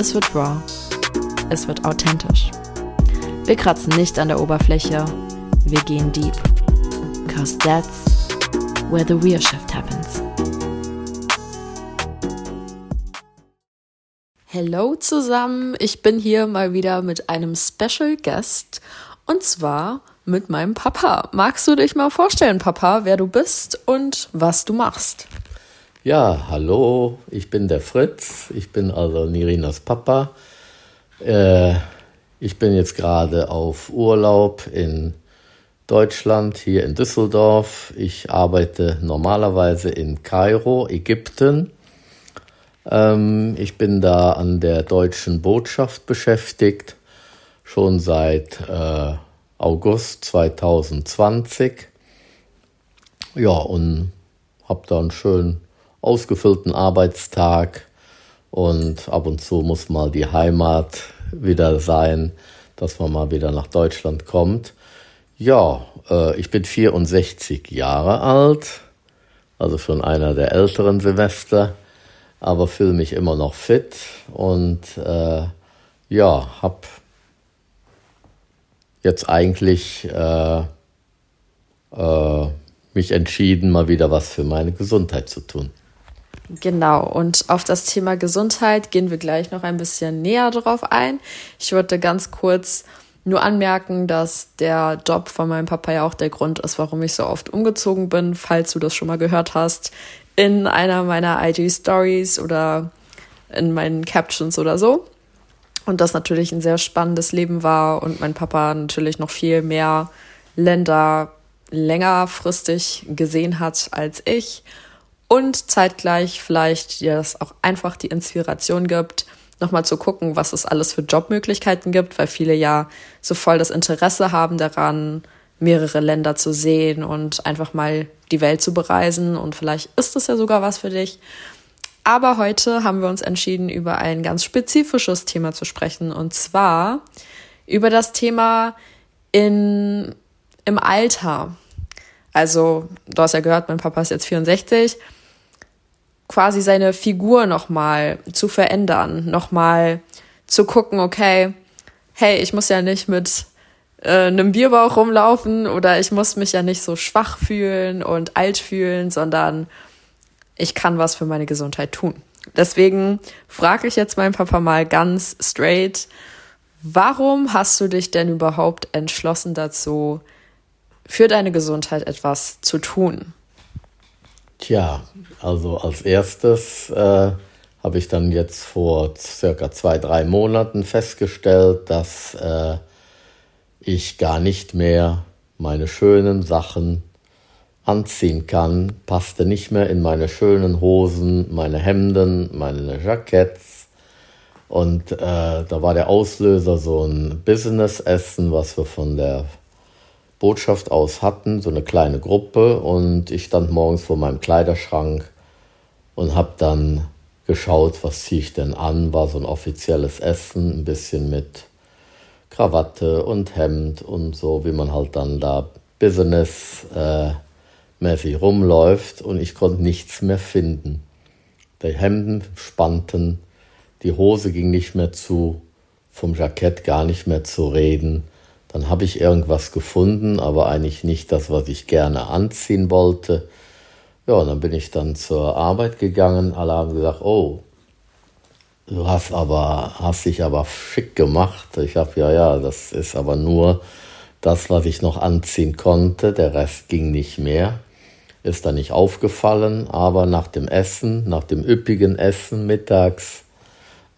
es wird raw, es wird authentisch. Wir kratzen nicht an der Oberfläche, wir gehen deep. Cause that's where the real shift happens. Hello zusammen, ich bin hier mal wieder mit einem Special Guest und zwar mit meinem Papa. Magst du dich mal vorstellen, Papa, wer du bist und was du machst? Ja, hallo, ich bin der Fritz, ich bin also Nirinas Papa. Äh, ich bin jetzt gerade auf Urlaub in Deutschland, hier in Düsseldorf. Ich arbeite normalerweise in Kairo, Ägypten. Ähm, ich bin da an der deutschen Botschaft beschäftigt, schon seit äh, August 2020. Ja, und habe da einen schönen ausgefüllten Arbeitstag und ab und zu muss mal die Heimat wieder sein, dass man mal wieder nach Deutschland kommt. Ja, äh, ich bin 64 Jahre alt, also schon einer der älteren Semester, aber fühle mich immer noch fit und äh, ja, habe jetzt eigentlich äh, äh, mich entschieden, mal wieder was für meine Gesundheit zu tun. Genau, und auf das Thema Gesundheit gehen wir gleich noch ein bisschen näher drauf ein. Ich würde ganz kurz nur anmerken, dass der Job von meinem Papa ja auch der Grund ist, warum ich so oft umgezogen bin, falls du das schon mal gehört hast, in einer meiner IG-Stories oder in meinen Captions oder so. Und das natürlich ein sehr spannendes Leben war und mein Papa natürlich noch viel mehr Länder längerfristig gesehen hat als ich und zeitgleich vielleicht dir das auch einfach die Inspiration gibt, nochmal zu gucken, was es alles für Jobmöglichkeiten gibt, weil viele ja so voll das Interesse haben daran, mehrere Länder zu sehen und einfach mal die Welt zu bereisen und vielleicht ist es ja sogar was für dich. Aber heute haben wir uns entschieden, über ein ganz spezifisches Thema zu sprechen und zwar über das Thema in, im Alter. Also, du hast ja gehört, mein Papa ist jetzt 64 quasi seine Figur nochmal zu verändern, nochmal zu gucken, okay, hey, ich muss ja nicht mit äh, einem Bierbauch rumlaufen oder ich muss mich ja nicht so schwach fühlen und alt fühlen, sondern ich kann was für meine Gesundheit tun. Deswegen frage ich jetzt meinen Papa mal ganz straight, warum hast du dich denn überhaupt entschlossen dazu, für deine Gesundheit etwas zu tun? Tja, also als erstes äh, habe ich dann jetzt vor circa zwei, drei Monaten festgestellt, dass äh, ich gar nicht mehr meine schönen Sachen anziehen kann, passte nicht mehr in meine schönen Hosen, meine Hemden, meine Jacketts. Und äh, da war der Auslöser so ein Business-Essen, was wir von der Botschaft aus hatten, so eine kleine Gruppe. Und ich stand morgens vor meinem Kleiderschrank und habe dann geschaut, was ziehe ich denn an. War so ein offizielles Essen, ein bisschen mit Krawatte und Hemd und so, wie man halt dann da businessmäßig äh, rumläuft. Und ich konnte nichts mehr finden. Die Hemden spannten, die Hose ging nicht mehr zu, vom Jackett gar nicht mehr zu reden. Dann habe ich irgendwas gefunden, aber eigentlich nicht das, was ich gerne anziehen wollte. Ja, und dann bin ich dann zur Arbeit gegangen. Alle haben gesagt, oh, du hast aber, hast dich aber schick gemacht. Ich habe, ja, ja, das ist aber nur das, was ich noch anziehen konnte. Der Rest ging nicht mehr. Ist dann nicht aufgefallen, aber nach dem Essen, nach dem üppigen Essen mittags,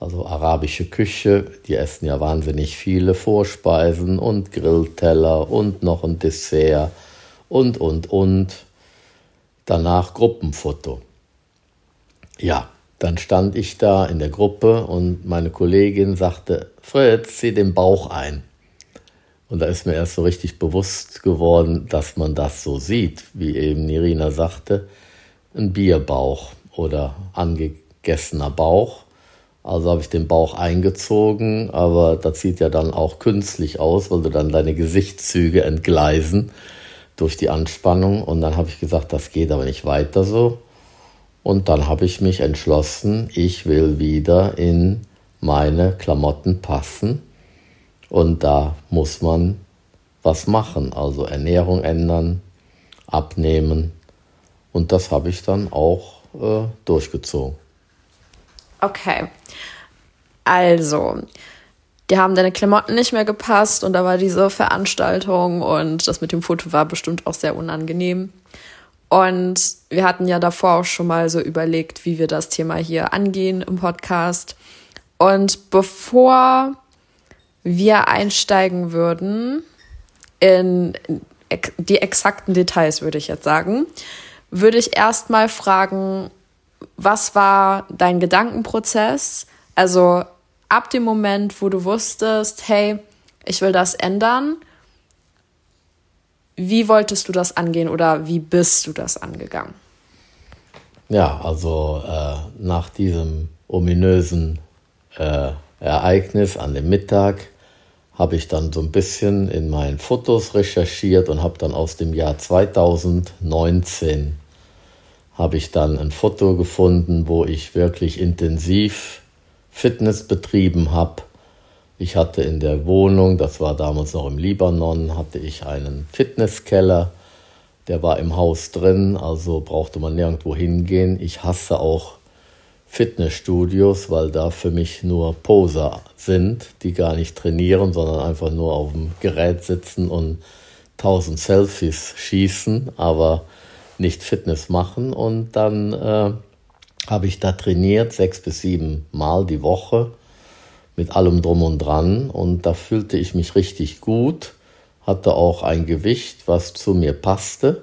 also arabische Küche, die essen ja wahnsinnig viele Vorspeisen und Grillteller und noch ein Dessert und, und, und. Danach Gruppenfoto. Ja, dann stand ich da in der Gruppe und meine Kollegin sagte, Fritz, zieh den Bauch ein. Und da ist mir erst so richtig bewusst geworden, dass man das so sieht, wie eben Nirina sagte, ein Bierbauch oder angegessener Bauch. Also habe ich den Bauch eingezogen, aber das sieht ja dann auch künstlich aus, weil du dann deine Gesichtszüge entgleisen durch die Anspannung. Und dann habe ich gesagt, das geht aber nicht weiter so. Und dann habe ich mich entschlossen, ich will wieder in meine Klamotten passen. Und da muss man was machen, also Ernährung ändern, abnehmen. Und das habe ich dann auch äh, durchgezogen. Okay. Also, die haben deine Klamotten nicht mehr gepasst und da war diese Veranstaltung und das mit dem Foto war bestimmt auch sehr unangenehm. Und wir hatten ja davor auch schon mal so überlegt, wie wir das Thema hier angehen im Podcast. Und bevor wir einsteigen würden in die exakten Details, würde ich jetzt sagen, würde ich erstmal fragen, was war dein Gedankenprozess? Also ab dem Moment, wo du wusstest, hey, ich will das ändern, wie wolltest du das angehen oder wie bist du das angegangen? Ja, also äh, nach diesem ominösen äh, Ereignis an dem Mittag habe ich dann so ein bisschen in meinen Fotos recherchiert und habe dann aus dem Jahr 2019 habe ich dann ein Foto gefunden, wo ich wirklich intensiv Fitness betrieben habe. Ich hatte in der Wohnung, das war damals noch im Libanon, hatte ich einen Fitnesskeller. Der war im Haus drin, also brauchte man nirgendwo hingehen. Ich hasse auch Fitnessstudios, weil da für mich nur Poser sind, die gar nicht trainieren, sondern einfach nur auf dem Gerät sitzen und tausend Selfies schießen. Aber nicht Fitness machen. Und dann äh, habe ich da trainiert, sechs bis sieben Mal die Woche mit allem drum und dran. Und da fühlte ich mich richtig gut, hatte auch ein Gewicht, was zu mir passte.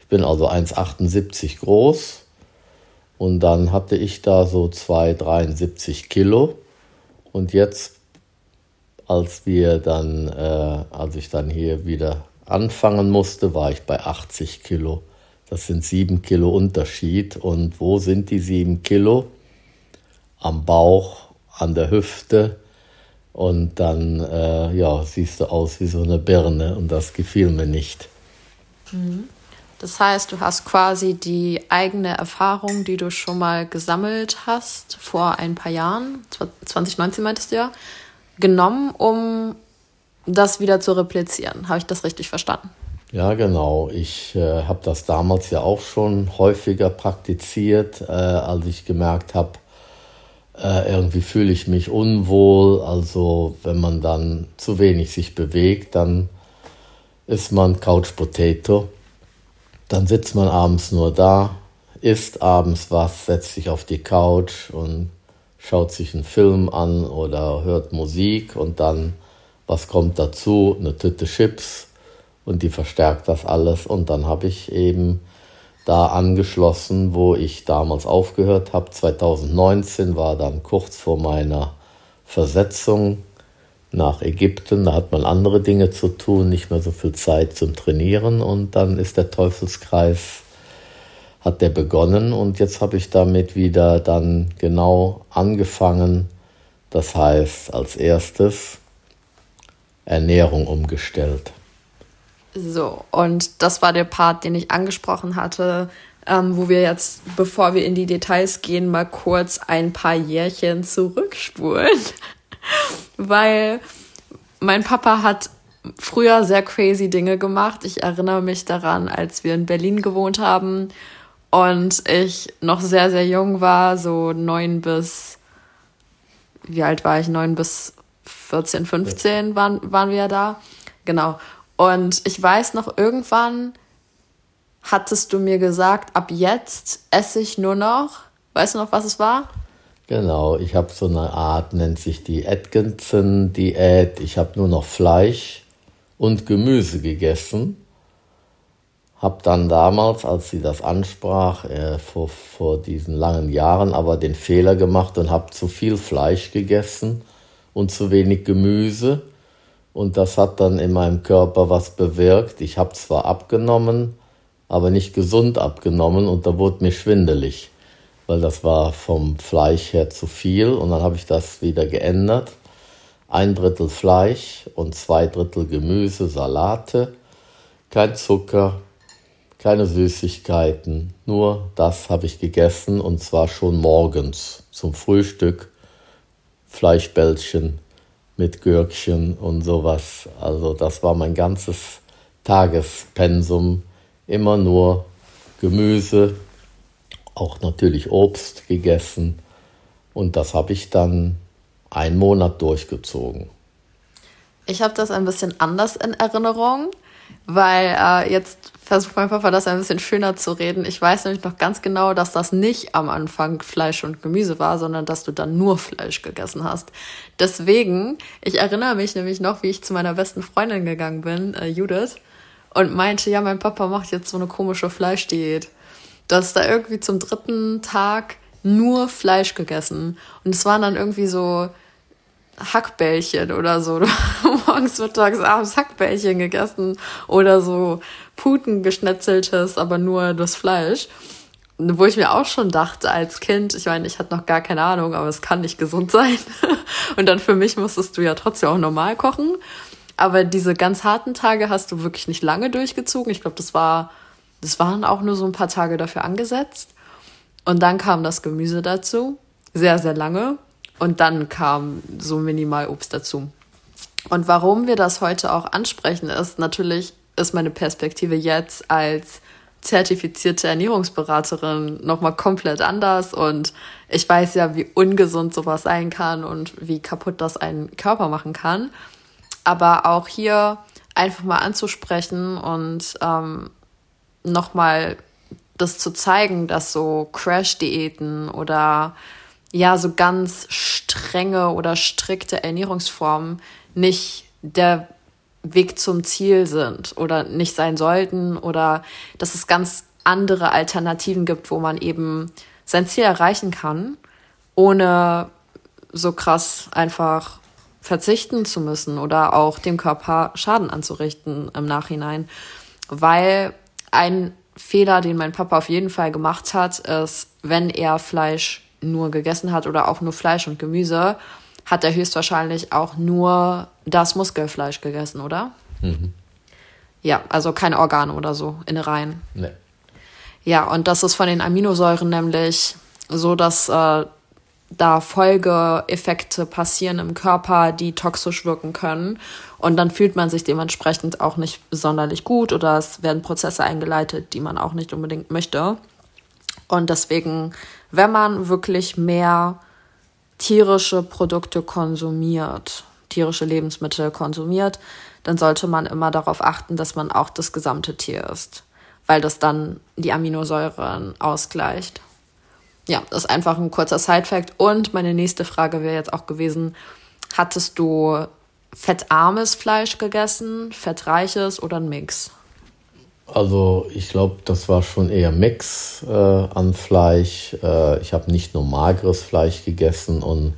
Ich bin also 1,78 groß. Und dann hatte ich da so 2,73 Kilo. Und jetzt, als wir dann, äh, als ich dann hier wieder anfangen musste, war ich bei 80 Kilo. Das sind sieben Kilo Unterschied. Und wo sind die sieben Kilo? Am Bauch, an der Hüfte. Und dann äh, ja, siehst du aus wie so eine Birne. Und das gefiel mir nicht. Mhm. Das heißt, du hast quasi die eigene Erfahrung, die du schon mal gesammelt hast vor ein paar Jahren, 2019 meintest du ja, genommen, um das wieder zu replizieren. Habe ich das richtig verstanden? Ja, genau. Ich äh, habe das damals ja auch schon häufiger praktiziert, äh, als ich gemerkt habe, äh, irgendwie fühle ich mich unwohl. Also wenn man dann zu wenig sich bewegt, dann ist man Couch Potato. Dann sitzt man abends nur da, isst abends was, setzt sich auf die Couch und schaut sich einen Film an oder hört Musik und dann, was kommt dazu? Eine Tüte Chips und die verstärkt das alles. Und dann habe ich eben da angeschlossen, wo ich damals aufgehört habe. 2019 war dann kurz vor meiner Versetzung nach Ägypten. Da hat man andere Dinge zu tun, nicht mehr so viel Zeit zum Trainieren. Und dann ist der Teufelskreis, hat der begonnen. Und jetzt habe ich damit wieder dann genau angefangen. Das heißt, als erstes Ernährung umgestellt. So, und das war der Part, den ich angesprochen hatte, ähm, wo wir jetzt, bevor wir in die Details gehen, mal kurz ein paar Jährchen zurückspulen. Weil mein Papa hat früher sehr crazy Dinge gemacht. Ich erinnere mich daran, als wir in Berlin gewohnt haben und ich noch sehr, sehr jung war, so neun bis, wie alt war ich? Neun bis 14, 15 waren, waren wir da. Genau. Und ich weiß noch, irgendwann hattest du mir gesagt, ab jetzt esse ich nur noch. Weißt du noch, was es war? Genau, ich habe so eine Art, nennt sich die Atkinson-Diät. Ich habe nur noch Fleisch und Gemüse gegessen. habe dann damals, als sie das ansprach, äh, vor, vor diesen langen Jahren, aber den Fehler gemacht und habe zu viel Fleisch gegessen und zu wenig Gemüse. Und das hat dann in meinem Körper was bewirkt. Ich habe zwar abgenommen, aber nicht gesund abgenommen und da wurde mir schwindelig, weil das war vom Fleisch her zu viel. Und dann habe ich das wieder geändert. Ein Drittel Fleisch und zwei Drittel Gemüse, Salate, kein Zucker, keine Süßigkeiten, nur das habe ich gegessen und zwar schon morgens zum Frühstück. Fleischbällchen mit Gürkchen und sowas. Also das war mein ganzes Tagespensum. Immer nur Gemüse, auch natürlich Obst gegessen. Und das habe ich dann einen Monat durchgezogen. Ich habe das ein bisschen anders in Erinnerung, weil äh, jetzt versucht mein Papa das ein bisschen schöner zu reden. Ich weiß nämlich noch ganz genau, dass das nicht am Anfang Fleisch und Gemüse war, sondern dass du dann nur Fleisch gegessen hast. Deswegen, ich erinnere mich nämlich noch, wie ich zu meiner besten Freundin gegangen bin, äh, Judith, und meinte, ja, mein Papa macht jetzt so eine komische Fleischdiät. Du hast da irgendwie zum dritten Tag nur Fleisch gegessen. Und es waren dann irgendwie so Hackbällchen oder so. Morgens, mittags, abends Hackbällchen gegessen oder so Puten geschnetzeltes, aber nur das Fleisch. Wo ich mir auch schon dachte als Kind, ich meine, ich hatte noch gar keine Ahnung, aber es kann nicht gesund sein. Und dann für mich musstest du ja trotzdem auch normal kochen. Aber diese ganz harten Tage hast du wirklich nicht lange durchgezogen. Ich glaube, das war, das waren auch nur so ein paar Tage dafür angesetzt. Und dann kam das Gemüse dazu. Sehr, sehr lange. Und dann kam so minimal Obst dazu. Und warum wir das heute auch ansprechen, ist natürlich, ist meine Perspektive jetzt als zertifizierte Ernährungsberaterin nochmal komplett anders und ich weiß ja, wie ungesund sowas sein kann und wie kaputt das einen Körper machen kann. Aber auch hier einfach mal anzusprechen und ähm, nochmal das zu zeigen, dass so Crash-Diäten oder ja, so ganz strenge oder strikte Ernährungsformen nicht der Weg zum Ziel sind oder nicht sein sollten oder dass es ganz andere Alternativen gibt, wo man eben sein Ziel erreichen kann, ohne so krass einfach verzichten zu müssen oder auch dem Körper Schaden anzurichten im Nachhinein. Weil ein Fehler, den mein Papa auf jeden Fall gemacht hat, ist, wenn er Fleisch nur gegessen hat oder auch nur Fleisch und Gemüse, hat er höchstwahrscheinlich auch nur das Muskelfleisch gegessen, oder? Mhm. Ja, also keine Organe oder so, Innereien. Nee. Ja, und das ist von den Aminosäuren nämlich so, dass äh, da Folgeeffekte passieren im Körper, die toxisch wirken können. Und dann fühlt man sich dementsprechend auch nicht sonderlich gut oder es werden Prozesse eingeleitet, die man auch nicht unbedingt möchte. Und deswegen, wenn man wirklich mehr tierische Produkte konsumiert, tierische Lebensmittel konsumiert, dann sollte man immer darauf achten, dass man auch das gesamte Tier isst, weil das dann die Aminosäuren ausgleicht. Ja, das ist einfach ein kurzer Side-Fact. Und meine nächste Frage wäre jetzt auch gewesen: Hattest du fettarmes Fleisch gegessen, fettreiches oder ein Mix? Also ich glaube, das war schon eher Mix äh, an Fleisch. Äh, ich habe nicht nur mageres Fleisch gegessen und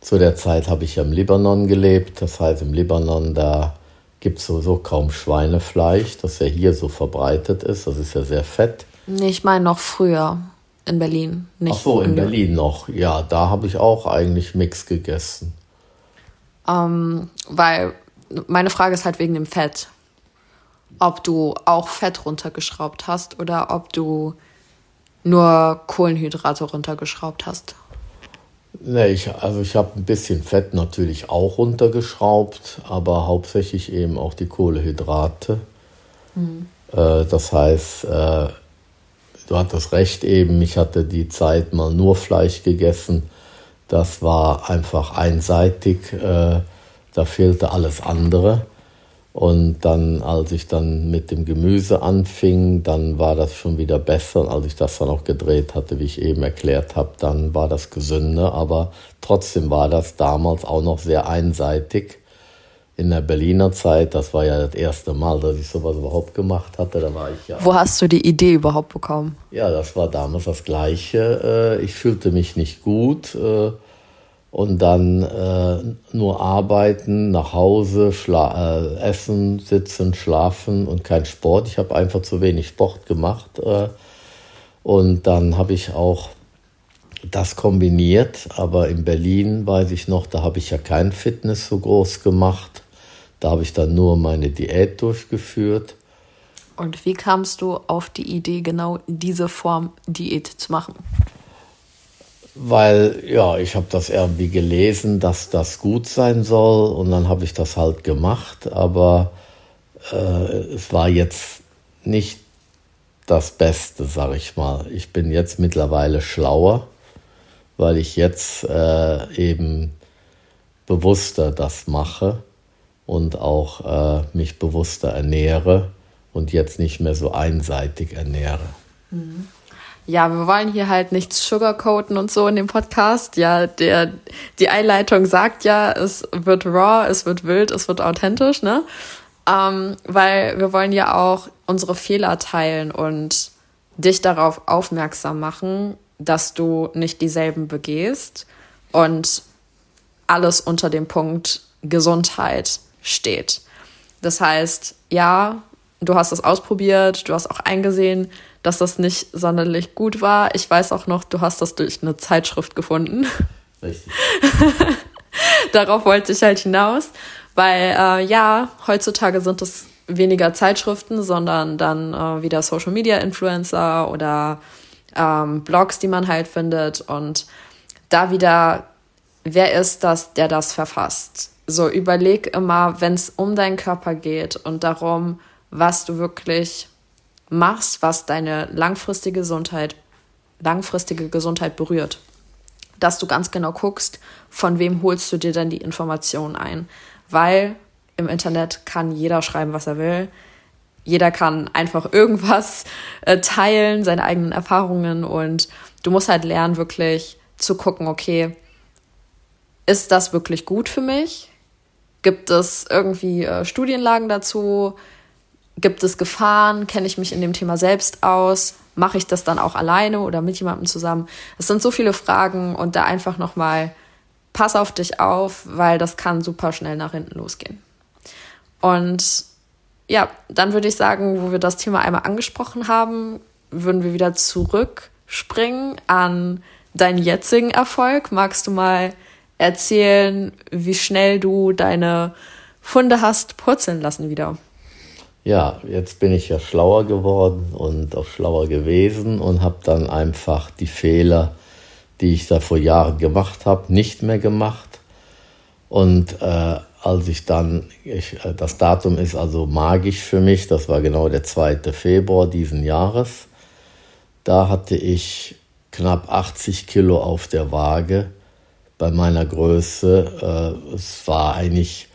zu der Zeit habe ich ja im Libanon gelebt. Das heißt, im Libanon, da gibt es sowieso kaum Schweinefleisch, das ja hier so verbreitet ist. Das ist ja sehr fett. Nee, ich meine noch früher in Berlin. Nicht Ach so, in Berlin noch. Ja, da habe ich auch eigentlich Mix gegessen. Ähm, weil meine Frage ist halt wegen dem Fett ob du auch Fett runtergeschraubt hast oder ob du nur Kohlenhydrate runtergeschraubt hast. Nee, ich, also ich habe ein bisschen Fett natürlich auch runtergeschraubt, aber hauptsächlich eben auch die Kohlenhydrate. Mhm. Äh, das heißt, äh, du hattest recht eben, ich hatte die Zeit mal nur Fleisch gegessen. Das war einfach einseitig, äh, da fehlte alles andere. Und dann, als ich dann mit dem Gemüse anfing, dann war das schon wieder besser. Und als ich das dann auch gedreht hatte, wie ich eben erklärt habe, dann war das gesünder. Aber trotzdem war das damals auch noch sehr einseitig. in der Berliner Zeit, das war ja das erste Mal, dass ich sowas überhaupt gemacht hatte. Da war ich ja. Wo hast du die Idee überhaupt bekommen? Ja, das war damals das Gleiche. Äh, ich fühlte mich nicht gut äh, und dann äh, nur arbeiten, nach Hause, essen, sitzen, schlafen und kein Sport. Ich habe einfach zu wenig Sport gemacht. Und dann habe ich auch das kombiniert, aber in Berlin weiß ich noch, da habe ich ja kein Fitness so groß gemacht. Da habe ich dann nur meine Diät durchgeführt. Und wie kamst du auf die Idee, genau diese Form Diät zu machen? Weil, ja, ich habe das irgendwie gelesen, dass das gut sein soll und dann habe ich das halt gemacht, aber äh, es war jetzt nicht das Beste, sag ich mal. Ich bin jetzt mittlerweile schlauer, weil ich jetzt äh, eben bewusster das mache und auch äh, mich bewusster ernähre und jetzt nicht mehr so einseitig ernähre. Mhm. Ja, wir wollen hier halt nichts sugarcoaten und so in dem Podcast. Ja, der, die Einleitung sagt ja, es wird raw, es wird wild, es wird authentisch, ne? Ähm, weil wir wollen ja auch unsere Fehler teilen und dich darauf aufmerksam machen, dass du nicht dieselben begehst und alles unter dem Punkt Gesundheit steht. Das heißt, ja, du hast es ausprobiert, du hast auch eingesehen, dass das nicht sonderlich gut war. Ich weiß auch noch, du hast das durch eine Zeitschrift gefunden. Richtig. Darauf wollte ich halt hinaus, weil äh, ja, heutzutage sind es weniger Zeitschriften, sondern dann äh, wieder Social Media Influencer oder ähm, Blogs, die man halt findet und da wieder, wer ist das, der das verfasst? So überleg immer, wenn es um deinen Körper geht und darum, was du wirklich machst, was deine langfristige Gesundheit, langfristige Gesundheit berührt, dass du ganz genau guckst, von wem holst du dir denn die Informationen ein, weil im Internet kann jeder schreiben, was er will jeder kann einfach irgendwas äh, teilen, seine eigenen Erfahrungen und du musst halt lernen, wirklich zu gucken, okay, ist das wirklich gut für mich? Gibt es irgendwie äh, Studienlagen dazu? Gibt es Gefahren? Kenne ich mich in dem Thema selbst aus? Mache ich das dann auch alleine oder mit jemandem zusammen? Es sind so viele Fragen und da einfach nochmal pass auf dich auf, weil das kann super schnell nach hinten losgehen. Und ja, dann würde ich sagen, wo wir das Thema einmal angesprochen haben, würden wir wieder zurückspringen an deinen jetzigen Erfolg. Magst du mal erzählen, wie schnell du deine Funde hast purzeln lassen wieder? Ja, jetzt bin ich ja schlauer geworden und auch schlauer gewesen und habe dann einfach die Fehler, die ich da vor Jahren gemacht habe, nicht mehr gemacht. Und äh, als ich dann, ich, äh, das Datum ist also magisch für mich, das war genau der 2. Februar diesen Jahres. Da hatte ich knapp 80 Kilo auf der Waage bei meiner Größe. Äh, es war eigentlich,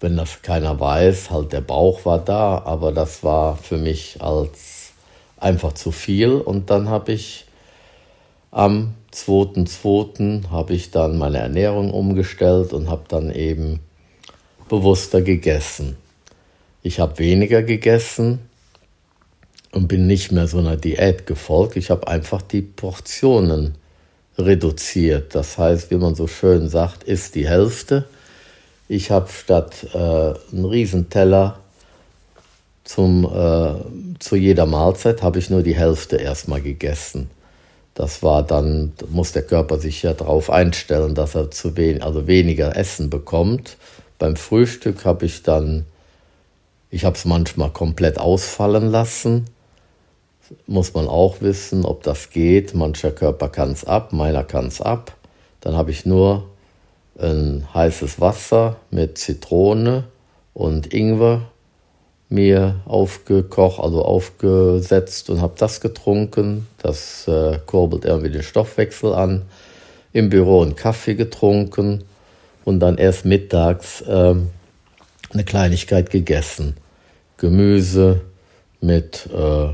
wenn das keiner weiß, halt der Bauch war da, aber das war für mich als einfach zu viel. Und dann habe ich am 2.2. habe ich dann meine Ernährung umgestellt und habe dann eben bewusster gegessen. Ich habe weniger gegessen und bin nicht mehr so einer Diät gefolgt. Ich habe einfach die Portionen reduziert. Das heißt, wie man so schön sagt, ist die Hälfte. Ich habe statt äh, einen Riesenteller zum, äh, zu jeder Mahlzeit habe ich nur die Hälfte erstmal gegessen. Das war dann, muss der Körper sich ja darauf einstellen, dass er zu wenig, also weniger Essen bekommt. Beim Frühstück habe ich dann, ich habe es manchmal komplett ausfallen lassen. Muss man auch wissen, ob das geht. Mancher Körper kann es ab, meiner kann es ab. Dann habe ich nur ein heißes Wasser mit Zitrone und Ingwer mir aufgekocht, also aufgesetzt und habe das getrunken. Das äh, kurbelt irgendwie den Stoffwechsel an. Im Büro einen Kaffee getrunken und dann erst mittags ähm, eine Kleinigkeit gegessen. Gemüse mit äh,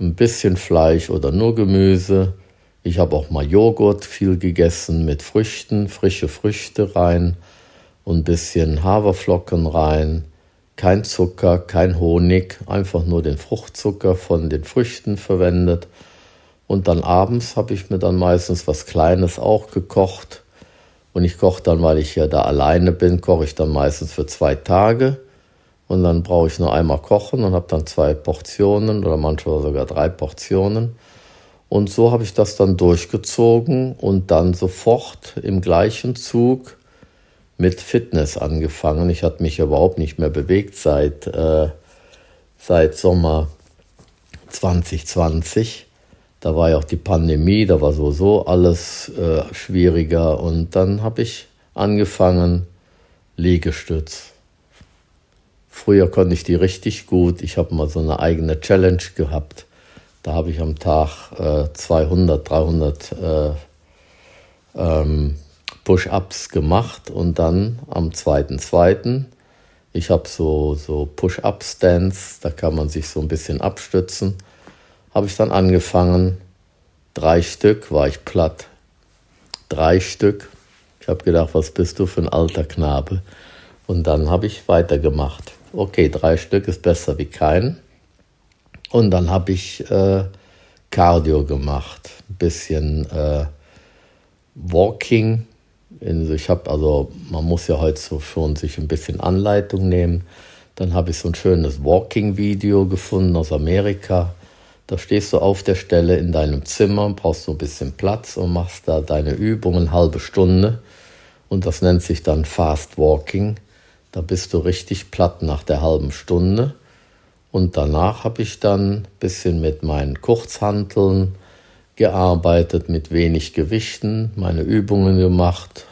ein bisschen Fleisch oder nur Gemüse. Ich habe auch mal Joghurt viel gegessen mit Früchten, frische Früchte rein und ein bisschen Haferflocken rein, kein Zucker, kein Honig, einfach nur den Fruchtzucker von den Früchten verwendet. Und dann abends habe ich mir dann meistens was Kleines auch gekocht. Und ich koche dann, weil ich ja da alleine bin, koche ich dann meistens für zwei Tage. Und dann brauche ich nur einmal kochen und habe dann zwei Portionen oder manchmal sogar drei Portionen. Und so habe ich das dann durchgezogen und dann sofort im gleichen Zug mit Fitness angefangen. Ich hatte mich überhaupt nicht mehr bewegt seit, äh, seit Sommer 2020. Da war ja auch die Pandemie, da war sowieso alles äh, schwieriger. Und dann habe ich angefangen, Liegestütz. Früher konnte ich die richtig gut. Ich habe mal so eine eigene Challenge gehabt. Da habe ich am Tag äh, 200, 300 äh, ähm, Push-ups gemacht und dann am 2.2. Ich habe so, so Push-up-Stands, da kann man sich so ein bisschen abstützen. Habe ich dann angefangen, drei Stück, war ich platt. Drei Stück. Ich habe gedacht, was bist du für ein alter Knabe? Und dann habe ich weitergemacht. Okay, drei Stück ist besser wie kein. Und dann habe ich äh, Cardio gemacht, ein bisschen äh, Walking, ich habe also, man muss ja heute so schon sich ein bisschen Anleitung nehmen. Dann habe ich so ein schönes Walking-Video gefunden aus Amerika. Da stehst du auf der Stelle in deinem Zimmer, brauchst so ein bisschen Platz und machst da deine Übungen halbe Stunde. Und das nennt sich dann Fast Walking. Da bist du richtig platt nach der halben Stunde. Und danach habe ich dann ein bisschen mit meinen Kurzhanteln gearbeitet, mit wenig Gewichten, meine Übungen gemacht,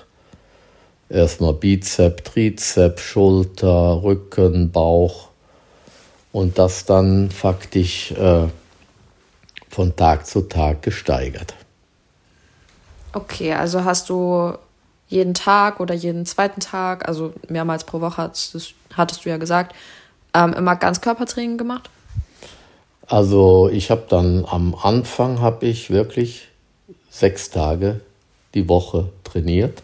Erstmal Bizep, Trizep, Schulter, Rücken, Bauch und das dann faktisch äh, von Tag zu Tag gesteigert. Okay, also hast du jeden Tag oder jeden zweiten Tag, also mehrmals pro Woche hattest, hattest du ja gesagt, ähm, immer Ganzkörpertraining gemacht? Also ich habe dann am Anfang habe ich wirklich sechs Tage die Woche trainiert.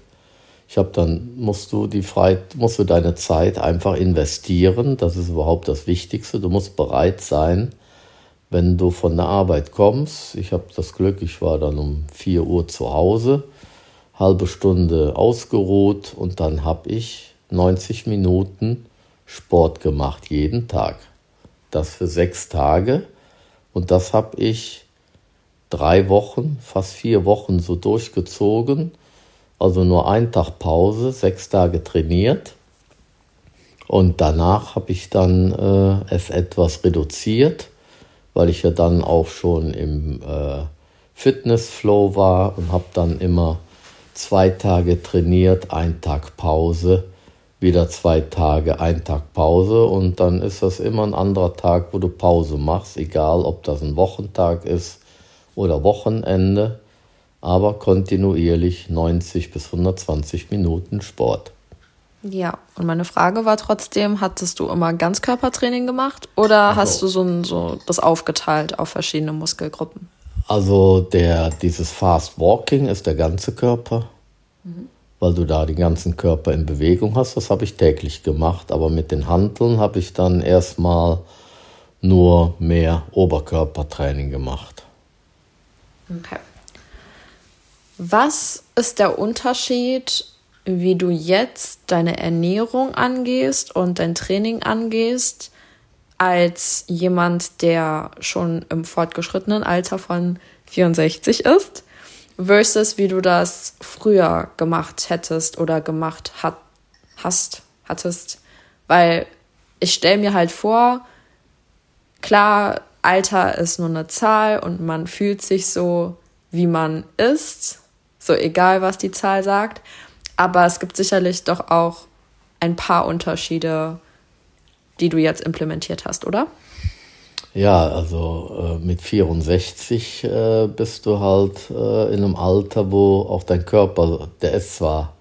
Ich habe dann, musst du die Freiheit, musst du deine Zeit einfach investieren. Das ist überhaupt das Wichtigste. Du musst bereit sein, wenn du von der Arbeit kommst. Ich habe das Glück, ich war dann um 4 Uhr zu Hause, halbe Stunde ausgeruht und dann habe ich 90 Minuten Sport gemacht, jeden Tag. Das für sechs Tage. Und das habe ich drei Wochen, fast vier Wochen so durchgezogen also nur einen Tag Pause, sechs Tage trainiert. Und danach habe ich dann äh, es etwas reduziert, weil ich ja dann auch schon im äh, Fitnessflow war und habe dann immer zwei Tage trainiert, ein Tag Pause, wieder zwei Tage, ein Tag Pause und dann ist das immer ein anderer Tag, wo du Pause machst, egal ob das ein Wochentag ist oder Wochenende aber kontinuierlich 90 bis 120 Minuten Sport. Ja, und meine Frage war trotzdem, hattest du immer Ganzkörpertraining gemacht oder also, hast du so, so das aufgeteilt auf verschiedene Muskelgruppen? Also der, dieses Fast Walking ist der ganze Körper, mhm. Weil du da den ganzen Körper in Bewegung hast. Das habe ich täglich gemacht, aber mit den Handeln habe ich dann erstmal nur mehr Oberkörpertraining gemacht. Okay. Was ist der Unterschied, wie du jetzt deine Ernährung angehst und dein Training angehst, als jemand, der schon im fortgeschrittenen Alter von 64 ist, versus wie du das früher gemacht hättest oder gemacht hat, hast, hattest? Weil ich stelle mir halt vor, klar, Alter ist nur eine Zahl und man fühlt sich so, wie man ist so egal, was die Zahl sagt. Aber es gibt sicherlich doch auch ein paar Unterschiede, die du jetzt implementiert hast, oder? Ja, also äh, mit 64 äh, bist du halt äh, in einem Alter, wo auch dein Körper, der ist zwar,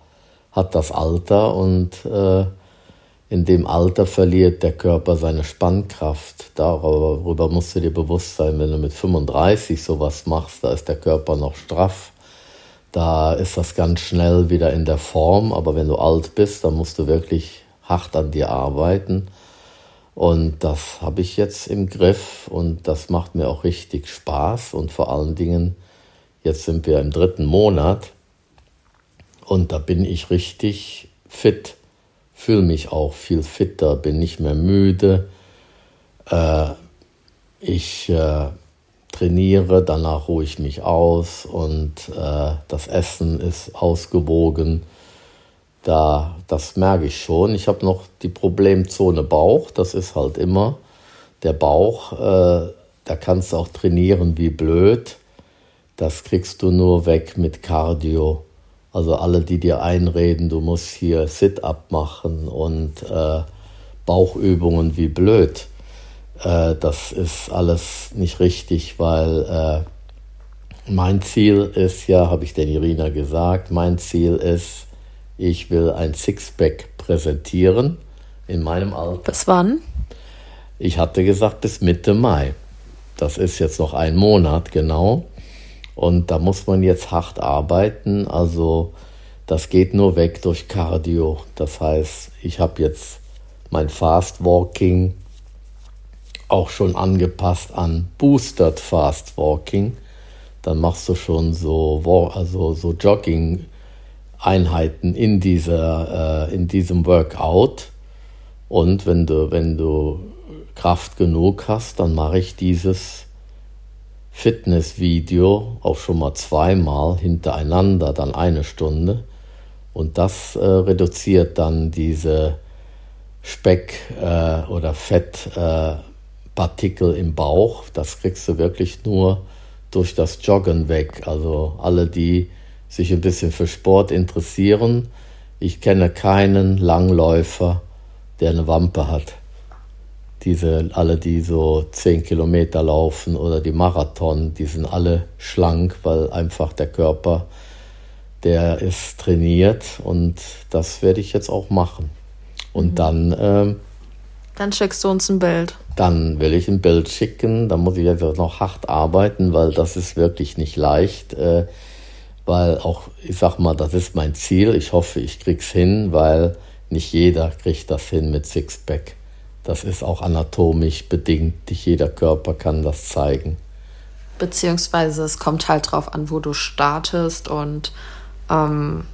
hat das Alter und äh, in dem Alter verliert der Körper seine Spannkraft. Darüber musst du dir bewusst sein, wenn du mit 35 sowas machst, da ist der Körper noch straff da ist das ganz schnell wieder in der Form, aber wenn du alt bist, dann musst du wirklich hart an dir arbeiten. Und das habe ich jetzt im Griff und das macht mir auch richtig Spaß und vor allen Dingen, jetzt sind wir im dritten Monat und da bin ich richtig fit, fühle mich auch viel fitter, bin nicht mehr müde. Äh, ich äh, trainiere, danach ruhe ich mich aus und äh, das Essen ist ausgewogen. Da, das merke ich schon. Ich habe noch die Problemzone Bauch, das ist halt immer der Bauch. Äh, da kannst du auch trainieren wie blöd. Das kriegst du nur weg mit Cardio. Also alle, die dir einreden, du musst hier Sit-up machen und äh, Bauchübungen wie blöd äh, das ist alles nicht richtig, weil äh, mein Ziel ist ja, habe ich der Irina gesagt, mein Ziel ist, ich will ein Sixpack präsentieren in meinem Alter. Bis wann? Ich hatte gesagt bis Mitte Mai. Das ist jetzt noch ein Monat genau. Und da muss man jetzt hart arbeiten. Also das geht nur weg durch Cardio. Das heißt, ich habe jetzt mein Fast Walking auch schon angepasst an Boosted Fast Walking. Dann machst du schon so, also so Jogging-Einheiten in, dieser, äh, in diesem Workout. Und wenn du, wenn du Kraft genug hast, dann mache ich dieses Fitnessvideo auch schon mal zweimal hintereinander, dann eine Stunde. Und das äh, reduziert dann diese Speck- äh, oder Fett- äh, im Bauch. Das kriegst du wirklich nur durch das Joggen weg. Also alle, die sich ein bisschen für Sport interessieren, ich kenne keinen Langläufer, der eine Wampe hat. Diese, alle, die so 10 Kilometer laufen oder die Marathon, die sind alle schlank, weil einfach der Körper, der ist trainiert und das werde ich jetzt auch machen. Und mhm. dann. Ähm, dann schickst du uns ein Bild. Dann will ich ein Bild schicken, dann muss ich jetzt noch hart arbeiten, weil das ist wirklich nicht leicht. Äh, weil auch, ich sag mal, das ist mein Ziel. Ich hoffe, ich krieg's hin, weil nicht jeder kriegt das hin mit Sixpack. Das ist auch anatomisch bedingt. Nicht jeder Körper kann das zeigen. Beziehungsweise es kommt halt drauf an, wo du startest und ähm,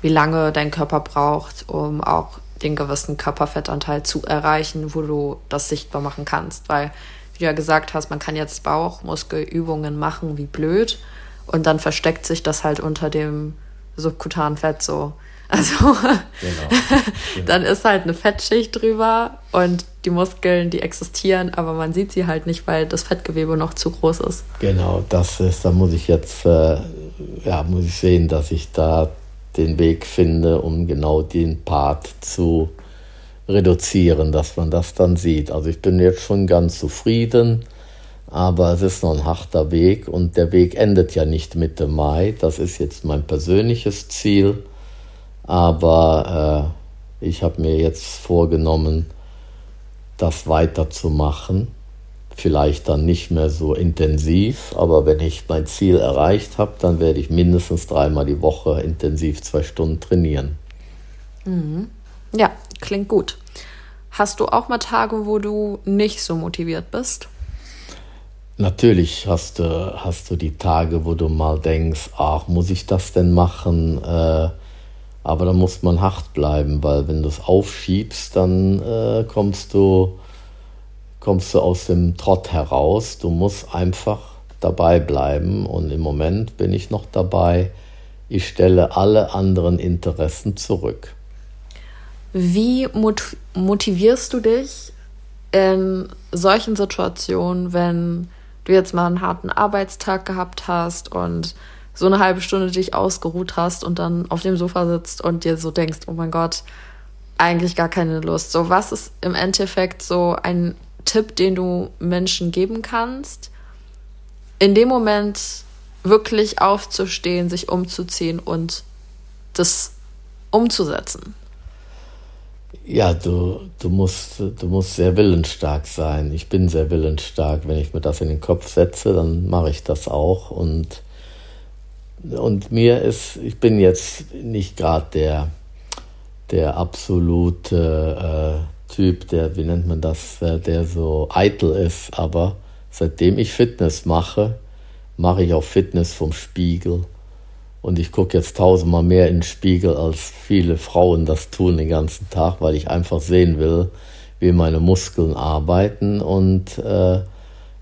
wie lange dein Körper braucht, um auch den gewissen Körperfettanteil zu erreichen, wo du das sichtbar machen kannst. Weil, wie du ja gesagt hast, man kann jetzt Bauchmuskelübungen machen wie blöd und dann versteckt sich das halt unter dem subkutanen Fett so. Also genau. dann ist halt eine Fettschicht drüber und die Muskeln, die existieren, aber man sieht sie halt nicht, weil das Fettgewebe noch zu groß ist. Genau, das ist, da muss ich jetzt, äh, ja, muss ich sehen, dass ich da den Weg finde, um genau den Part zu reduzieren, dass man das dann sieht. Also ich bin jetzt schon ganz zufrieden, aber es ist noch ein harter Weg und der Weg endet ja nicht Mitte Mai. Das ist jetzt mein persönliches Ziel, aber äh, ich habe mir jetzt vorgenommen, das weiterzumachen vielleicht dann nicht mehr so intensiv, aber wenn ich mein Ziel erreicht habe, dann werde ich mindestens dreimal die Woche intensiv zwei Stunden trainieren. Mhm. Ja, klingt gut. Hast du auch mal Tage, wo du nicht so motiviert bist? Natürlich hast du, hast du die Tage, wo du mal denkst, ach, muss ich das denn machen? Äh, aber da muss man hart bleiben, weil wenn du es aufschiebst, dann äh, kommst du kommst du aus dem Trott heraus. Du musst einfach dabei bleiben. Und im Moment bin ich noch dabei. Ich stelle alle anderen Interessen zurück. Wie motivierst du dich in solchen Situationen, wenn du jetzt mal einen harten Arbeitstag gehabt hast und so eine halbe Stunde dich ausgeruht hast und dann auf dem Sofa sitzt und dir so denkst, oh mein Gott, eigentlich gar keine Lust. So, was ist im Endeffekt so ein Tipp, den du Menschen geben kannst, in dem Moment wirklich aufzustehen, sich umzuziehen und das umzusetzen? Ja, du, du, musst, du musst sehr willensstark sein. Ich bin sehr willensstark. Wenn ich mir das in den Kopf setze, dann mache ich das auch. Und und mir ist, ich bin jetzt nicht gerade der, der absolute äh, Typ, der, wie nennt man das, äh, der so eitel ist, aber seitdem ich Fitness mache, mache ich auch Fitness vom Spiegel. Und ich gucke jetzt tausendmal mehr in den Spiegel, als viele Frauen das tun den ganzen Tag, weil ich einfach sehen will, wie meine Muskeln arbeiten. Und äh,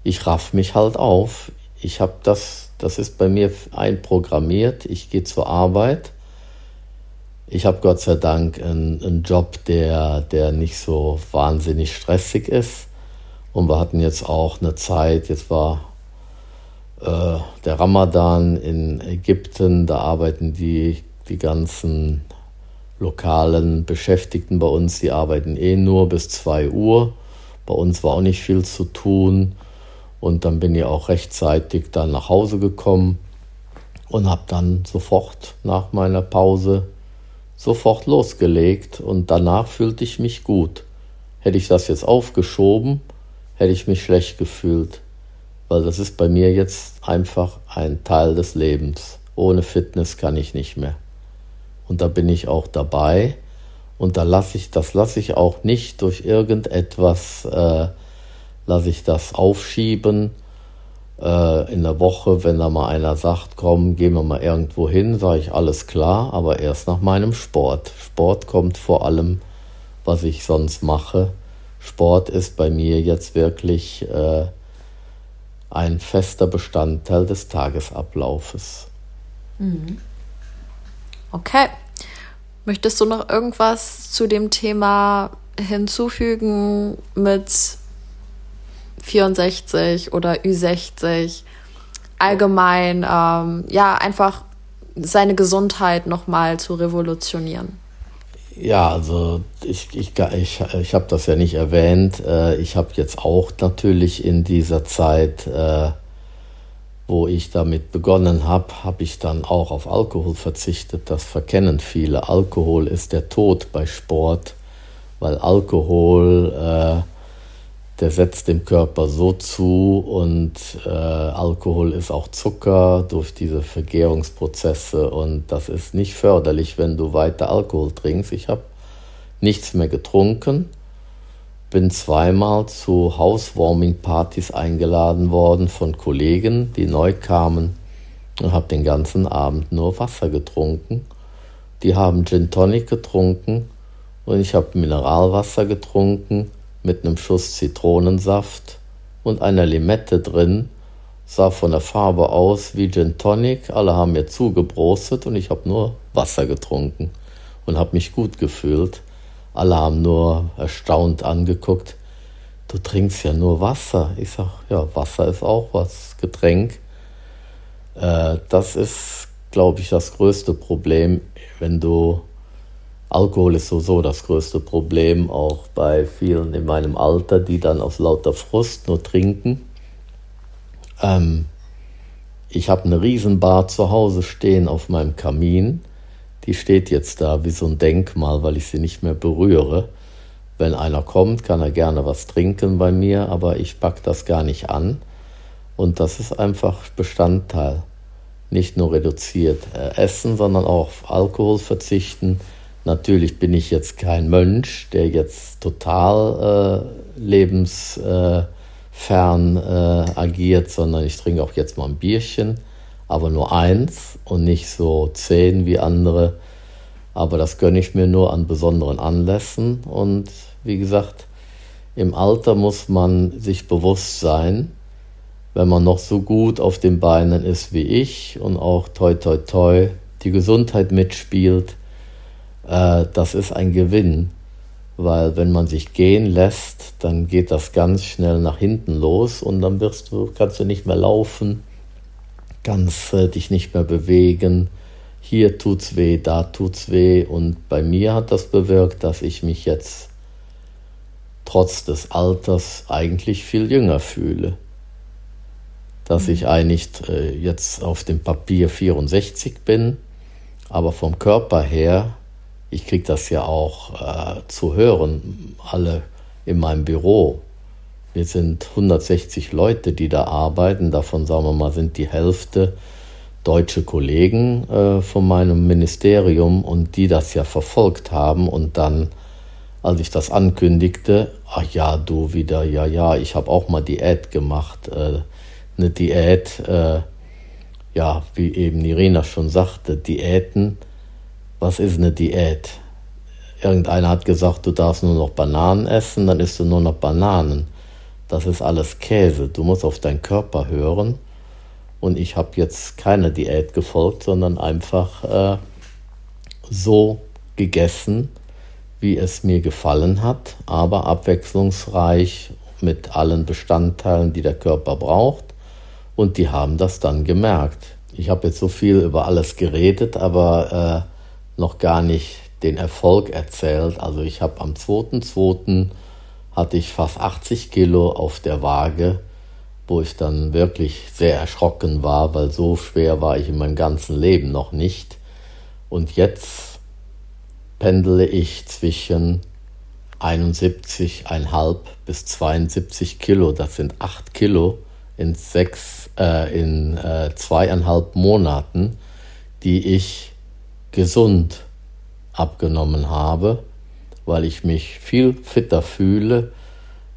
ich raff mich halt auf. Ich habe das, das ist bei mir einprogrammiert. Ich gehe zur Arbeit. Ich habe Gott sei Dank einen, einen Job, der, der nicht so wahnsinnig stressig ist. Und wir hatten jetzt auch eine Zeit, jetzt war der Ramadan in Ägypten, da arbeiten die, die ganzen lokalen Beschäftigten bei uns, die arbeiten eh nur bis 2 Uhr. Bei uns war auch nicht viel zu tun. Und dann bin ich auch rechtzeitig dann nach Hause gekommen und habe dann sofort nach meiner Pause sofort losgelegt. Und danach fühlte ich mich gut. Hätte ich das jetzt aufgeschoben, hätte ich mich schlecht gefühlt weil das ist bei mir jetzt einfach ein Teil des Lebens. Ohne Fitness kann ich nicht mehr. Und da bin ich auch dabei und da lasse ich, das lasse ich auch nicht durch irgendetwas, äh, lasse ich das aufschieben. Äh, in der Woche, wenn da mal einer sagt, komm, gehen wir mal irgendwo hin, sage ich alles klar, aber erst nach meinem Sport. Sport kommt vor allem, was ich sonst mache. Sport ist bei mir jetzt wirklich äh, ein fester Bestandteil des Tagesablaufes. Mhm. Okay. Möchtest du noch irgendwas zu dem Thema hinzufügen mit 64 oder Ü60? Allgemein, ähm, ja, einfach seine Gesundheit nochmal zu revolutionieren. Ja, also ich, ich, ich, ich habe das ja nicht erwähnt. Äh, ich habe jetzt auch natürlich in dieser Zeit, äh, wo ich damit begonnen habe, habe ich dann auch auf Alkohol verzichtet. Das verkennen viele. Alkohol ist der Tod bei Sport, weil Alkohol äh, der setzt dem Körper so zu und äh, Alkohol ist auch Zucker durch diese Vergärungsprozesse und das ist nicht förderlich, wenn du weiter Alkohol trinkst. Ich habe nichts mehr getrunken, bin zweimal zu Housewarming-Partys eingeladen worden von Kollegen, die neu kamen und habe den ganzen Abend nur Wasser getrunken. Die haben Gin Tonic getrunken und ich habe Mineralwasser getrunken mit einem Schuss Zitronensaft und einer Limette drin. Sah von der Farbe aus wie Gin Tonic. Alle haben mir zugebrostet und ich habe nur Wasser getrunken und habe mich gut gefühlt. Alle haben nur erstaunt angeguckt. Du trinkst ja nur Wasser. Ich sage, ja, Wasser ist auch was, Getränk. Äh, das ist, glaube ich, das größte Problem, wenn du Alkohol ist sowieso das größte Problem, auch bei vielen in meinem Alter, die dann aus lauter Frust nur trinken. Ähm, ich habe eine Riesenbar zu Hause stehen auf meinem Kamin. Die steht jetzt da wie so ein Denkmal, weil ich sie nicht mehr berühre. Wenn einer kommt, kann er gerne was trinken bei mir, aber ich packe das gar nicht an. Und das ist einfach Bestandteil. Nicht nur reduziert äh, essen, sondern auch auf Alkohol verzichten Natürlich bin ich jetzt kein Mönch, der jetzt total äh, lebensfern äh, agiert, sondern ich trinke auch jetzt mal ein Bierchen, aber nur eins und nicht so zehn wie andere. Aber das gönne ich mir nur an besonderen Anlässen. Und wie gesagt, im Alter muss man sich bewusst sein, wenn man noch so gut auf den Beinen ist wie ich und auch toi toi toi die Gesundheit mitspielt, äh, das ist ein Gewinn, weil wenn man sich gehen lässt, dann geht das ganz schnell nach hinten los und dann wirst du, kannst du nicht mehr laufen, kannst äh, dich nicht mehr bewegen. Hier tut's weh, da tut's weh und bei mir hat das bewirkt, dass ich mich jetzt trotz des Alters eigentlich viel jünger fühle. Dass ich mhm. eigentlich äh, jetzt auf dem Papier 64 bin, aber vom Körper her ich kriege das ja auch äh, zu hören, alle in meinem Büro. Wir sind 160 Leute, die da arbeiten, davon sagen wir mal, sind die Hälfte deutsche Kollegen äh, von meinem Ministerium und die das ja verfolgt haben und dann, als ich das ankündigte, ach ja, du wieder, ja, ja, ich habe auch mal Diät gemacht, äh, eine Diät, äh, ja, wie eben Irina schon sagte, Diäten, was ist eine Diät? Irgendeiner hat gesagt, du darfst nur noch Bananen essen, dann isst du nur noch Bananen. Das ist alles Käse. Du musst auf deinen Körper hören und ich habe jetzt keine Diät gefolgt, sondern einfach äh, so gegessen, wie es mir gefallen hat, aber abwechslungsreich mit allen Bestandteilen, die der Körper braucht. Und die haben das dann gemerkt. Ich habe jetzt so viel über alles geredet, aber äh, noch gar nicht den Erfolg erzählt. Also ich habe am 2.2. hatte ich fast 80 Kilo auf der Waage wo ich dann wirklich sehr erschrocken war, weil so schwer war ich in meinem ganzen Leben noch nicht. Und jetzt pendele ich zwischen 71,5 bis 72 Kilo. Das sind 8 Kilo in, sechs, äh, in äh, zweieinhalb Monaten, die ich gesund abgenommen habe, weil ich mich viel fitter fühle,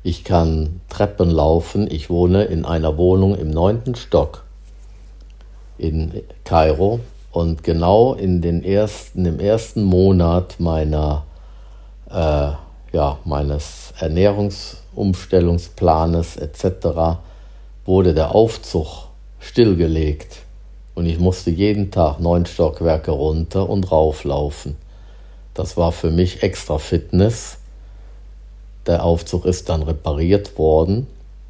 ich kann Treppen laufen. Ich wohne in einer Wohnung im neunten Stock in Kairo. Und genau in den ersten, im ersten Monat meiner, äh, ja, meines Ernährungsumstellungsplanes etc. wurde der Aufzug stillgelegt. Und ich musste jeden Tag neun Stockwerke runter und rauflaufen. Das war für mich extra Fitness der Aufzug ist dann repariert worden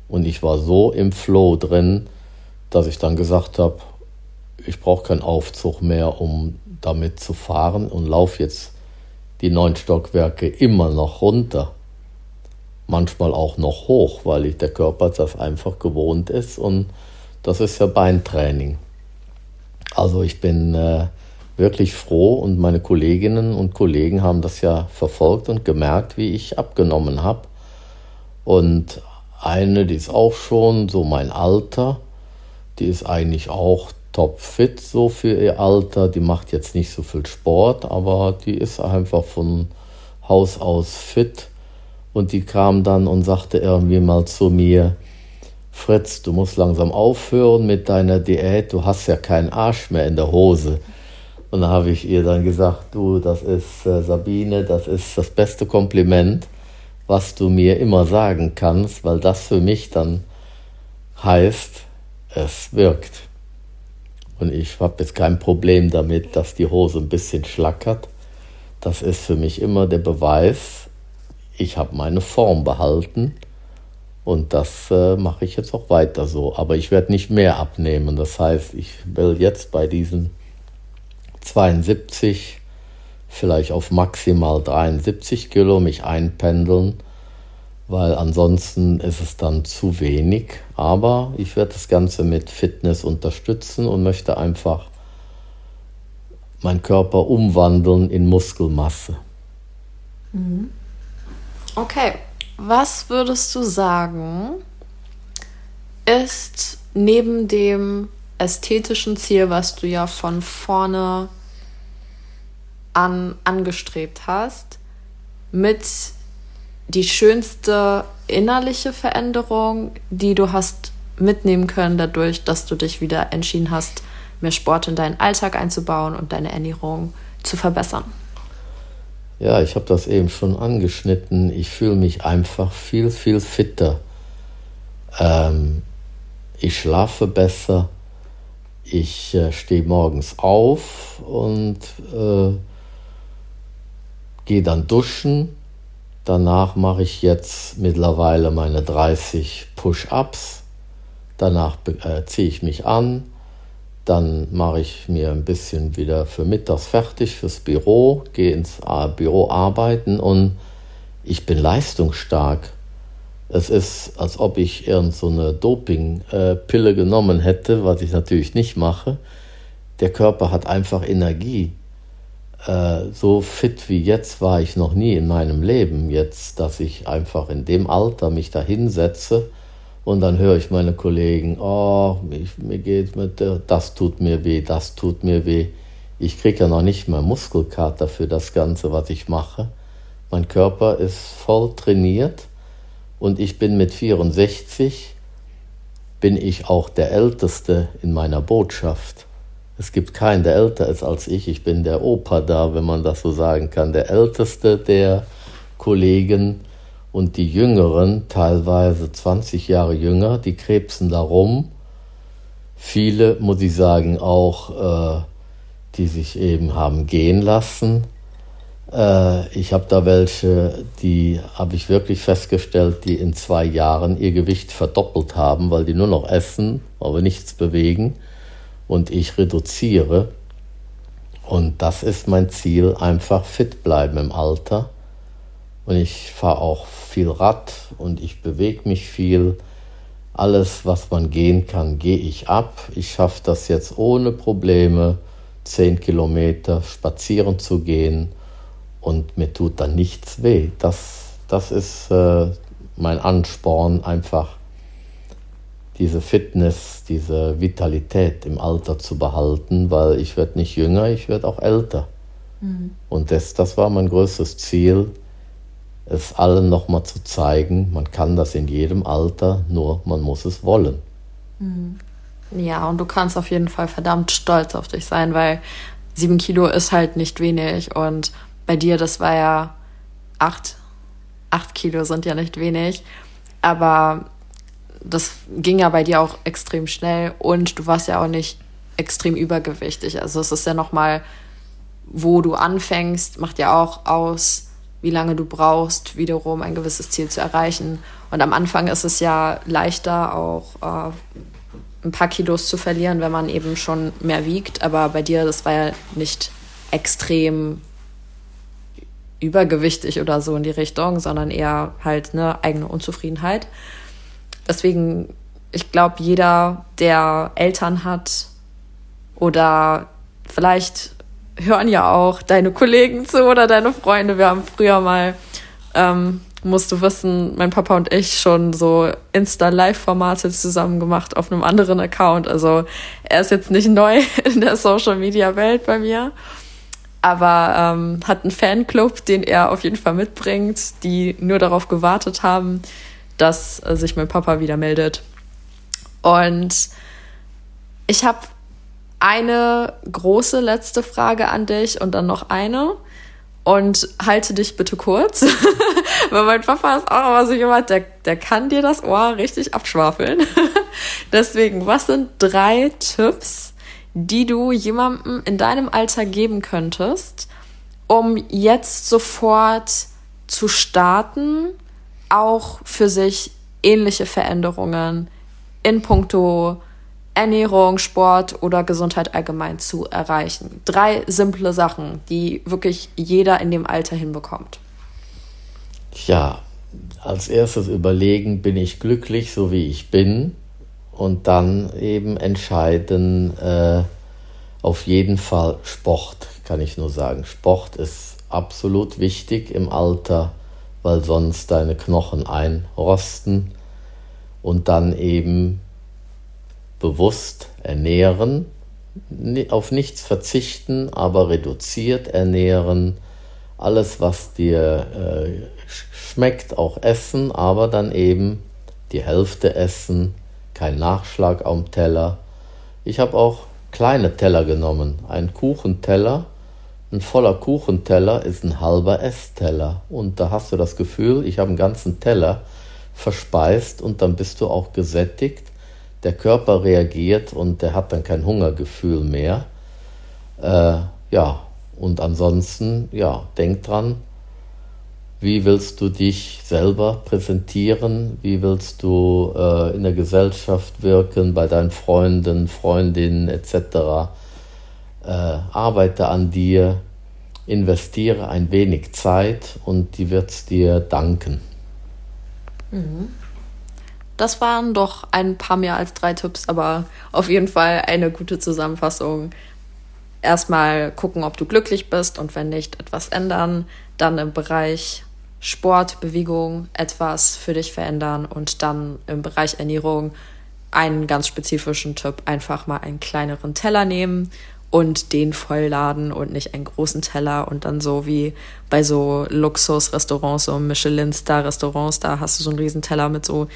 und ich war so im Flow drin, dass ich dann gesagt habe, ich brauche keinen Aufzug mehr, um damit zu fahren und laufe jetzt die neun Stockwerke immer noch runter. Manchmal auch noch hoch, weil der Körper das einfach gewohnt ist und das ist ja Beintraining. Also ich bin äh, wirklich froh und meine Kolleginnen und Kollegen haben das ja verfolgt und gemerkt, wie ich abgenommen habe. Und eine, die ist auch schon so mein Alter, die ist eigentlich auch topfit so für ihr Alter. Die macht jetzt nicht so viel Sport, aber die ist einfach von Haus aus fit. Und die kam dann und sagte irgendwie mal zu mir, Fritz, du musst langsam aufhören mit deiner Diät, du hast ja keinen Arsch mehr in der Hose. Und da habe ich ihr dann gesagt, du, das ist äh, Sabine, das ist das beste Kompliment, was du mir immer sagen kannst, weil das für mich dann heißt, es wirkt. Und ich habe jetzt kein Problem damit, dass die Hose ein bisschen schlackert. Das ist für mich immer der Beweis, ich habe meine Form behalten und das äh, mache ich jetzt auch weiter so. Aber ich werde nicht mehr abnehmen. Das heißt, ich will jetzt bei diesen 72, vielleicht auf maximal 73 Kilo mich einpendeln, weil ansonsten ist es dann zu wenig. Aber ich werde das Ganze mit Fitness unterstützen und möchte einfach meinen Körper umwandeln in Muskelmasse. Mhm. Okay, was würdest du sagen, ist neben dem ästhetischen Ziel, was du ja von vorne an angestrebt hast, mit die schönste innerliche Veränderung, die du hast mitnehmen können, dadurch, dass du dich wieder entschieden hast, mehr Sport in deinen Alltag einzubauen und deine Ernährung zu verbessern? Ja, ich habe das eben schon angeschnitten. Ich fühle mich einfach viel, viel fitter. Ähm, ich schlafe besser. Ich äh, stehe morgens auf und äh, gehe dann duschen. Danach mache ich jetzt mittlerweile meine 30 Push-ups. Danach äh, ziehe ich mich an. Dann mache ich mir ein bisschen wieder für mittags fertig fürs Büro, gehe ins Büro arbeiten und ich bin leistungsstark. Es ist, als ob ich irgend so eine Dopingpille genommen hätte, was ich natürlich nicht mache. Der Körper hat einfach Energie. Äh, so fit wie jetzt war ich noch nie in meinem Leben. Jetzt, dass ich einfach in dem Alter mich da hinsetze Und dann höre ich meine Kollegen, oh, ich, mir geht mit das tut mir weh, das tut mir weh. Ich kriege ja noch nicht mal Muskelkater für das Ganze, was ich mache. Mein Körper ist voll trainiert und ich bin mit 64, bin ich auch der Älteste in meiner Botschaft. Es gibt keinen, der älter ist als ich. Ich bin der Opa da, wenn man das so sagen kann, der Älteste der Kollegen und die Jüngeren, teilweise 20 Jahre jünger, die krebsen da rum. Viele, muss ich sagen, auch, äh, die sich eben haben gehen lassen äh, ich habe da welche, die habe ich wirklich festgestellt, die in zwei Jahren ihr Gewicht verdoppelt haben, weil die nur noch essen, aber nichts bewegen. Und ich reduziere. Und das ist mein Ziel, einfach fit bleiben im Alter. Und ich fahre auch viel Rad und ich bewege mich viel. Alles, was man gehen kann, gehe ich ab. Ich schaffe das jetzt ohne Probleme, zehn Kilometer spazieren zu gehen und mir tut dann nichts weh. Das, das ist äh, mein Ansporn, einfach diese Fitness, diese Vitalität im Alter zu behalten, weil ich werde nicht jünger, ich werde auch älter. Mhm. Und das, das war mein größtes Ziel, es allen nochmal zu zeigen, man kann das in jedem Alter, nur man muss es wollen. Mhm. Ja, und du kannst auf jeden Fall verdammt stolz auf dich sein, weil sieben Kilo ist halt nicht wenig und bei dir, das war ja acht, acht Kilo sind ja nicht wenig, aber das ging ja bei dir auch extrem schnell und du warst ja auch nicht extrem übergewichtig. Also es ist ja nochmal, wo du anfängst, macht ja auch aus, wie lange du brauchst, wiederum ein gewisses Ziel zu erreichen. Und am Anfang ist es ja leichter, auch äh, ein paar Kilos zu verlieren, wenn man eben schon mehr wiegt. Aber bei dir, das war ja nicht extrem übergewichtig oder so in die Richtung, sondern eher halt eine eigene Unzufriedenheit. Deswegen, ich glaube, jeder, der Eltern hat oder vielleicht hören ja auch deine Kollegen zu oder deine Freunde. Wir haben früher mal, ähm, musst du wissen, mein Papa und ich schon so Insta-Live-Formate zusammen gemacht auf einem anderen Account. Also er ist jetzt nicht neu in der Social-Media-Welt bei mir aber ähm, hat einen Fanclub, den er auf jeden Fall mitbringt, die nur darauf gewartet haben, dass äh, sich mein Papa wieder meldet. Und ich habe eine große letzte Frage an dich und dann noch eine. Und halte dich bitte kurz, weil mein Papa ist auch immer so jemand, der, der kann dir das Ohr richtig abschwafeln. Deswegen, was sind drei Tipps, die du jemandem in deinem Alter geben könntest, um jetzt sofort zu starten, auch für sich ähnliche Veränderungen in puncto Ernährung, Sport oder Gesundheit allgemein zu erreichen. Drei simple Sachen, die wirklich jeder in dem Alter hinbekommt. Ja, als erstes überlegen, bin ich glücklich, so wie ich bin? und dann eben entscheiden, äh, auf jeden Fall Sport, kann ich nur sagen. Sport ist absolut wichtig im Alter, weil sonst deine Knochen einrosten und dann eben bewusst ernähren, auf nichts verzichten, aber reduziert ernähren, alles, was dir äh, schmeckt, auch essen, aber dann eben die Hälfte essen kein Nachschlag am Teller. Ich habe auch kleine Teller genommen. Ein Kuchenteller, ein voller Kuchenteller ist ein halber Essteller. Und da hast du das Gefühl, ich habe einen ganzen Teller verspeist und dann bist du auch gesättigt. Der Körper reagiert und der hat dann kein Hungergefühl mehr. Äh, ja, und ansonsten, ja, denk dran, wie willst du dich selber präsentieren? Wie willst du äh, in der Gesellschaft wirken, bei deinen Freunden, Freundinnen etc.? Äh, arbeite an dir, investiere ein wenig Zeit und die wird es dir danken. Mhm. Das waren doch ein paar mehr als drei Tipps, aber auf jeden Fall eine gute Zusammenfassung. Erstmal gucken, ob du glücklich bist und wenn nicht, etwas ändern. Dann im Bereich Sport, Bewegung etwas für dich verändern und dann im Bereich Ernährung einen ganz spezifischen Tipp, einfach mal einen kleineren Teller nehmen und den vollladen und nicht einen großen Teller und dann so wie bei so Luxusrestaurants, so Michelin-Star-Restaurants, da hast du so einen riesen Teller mit so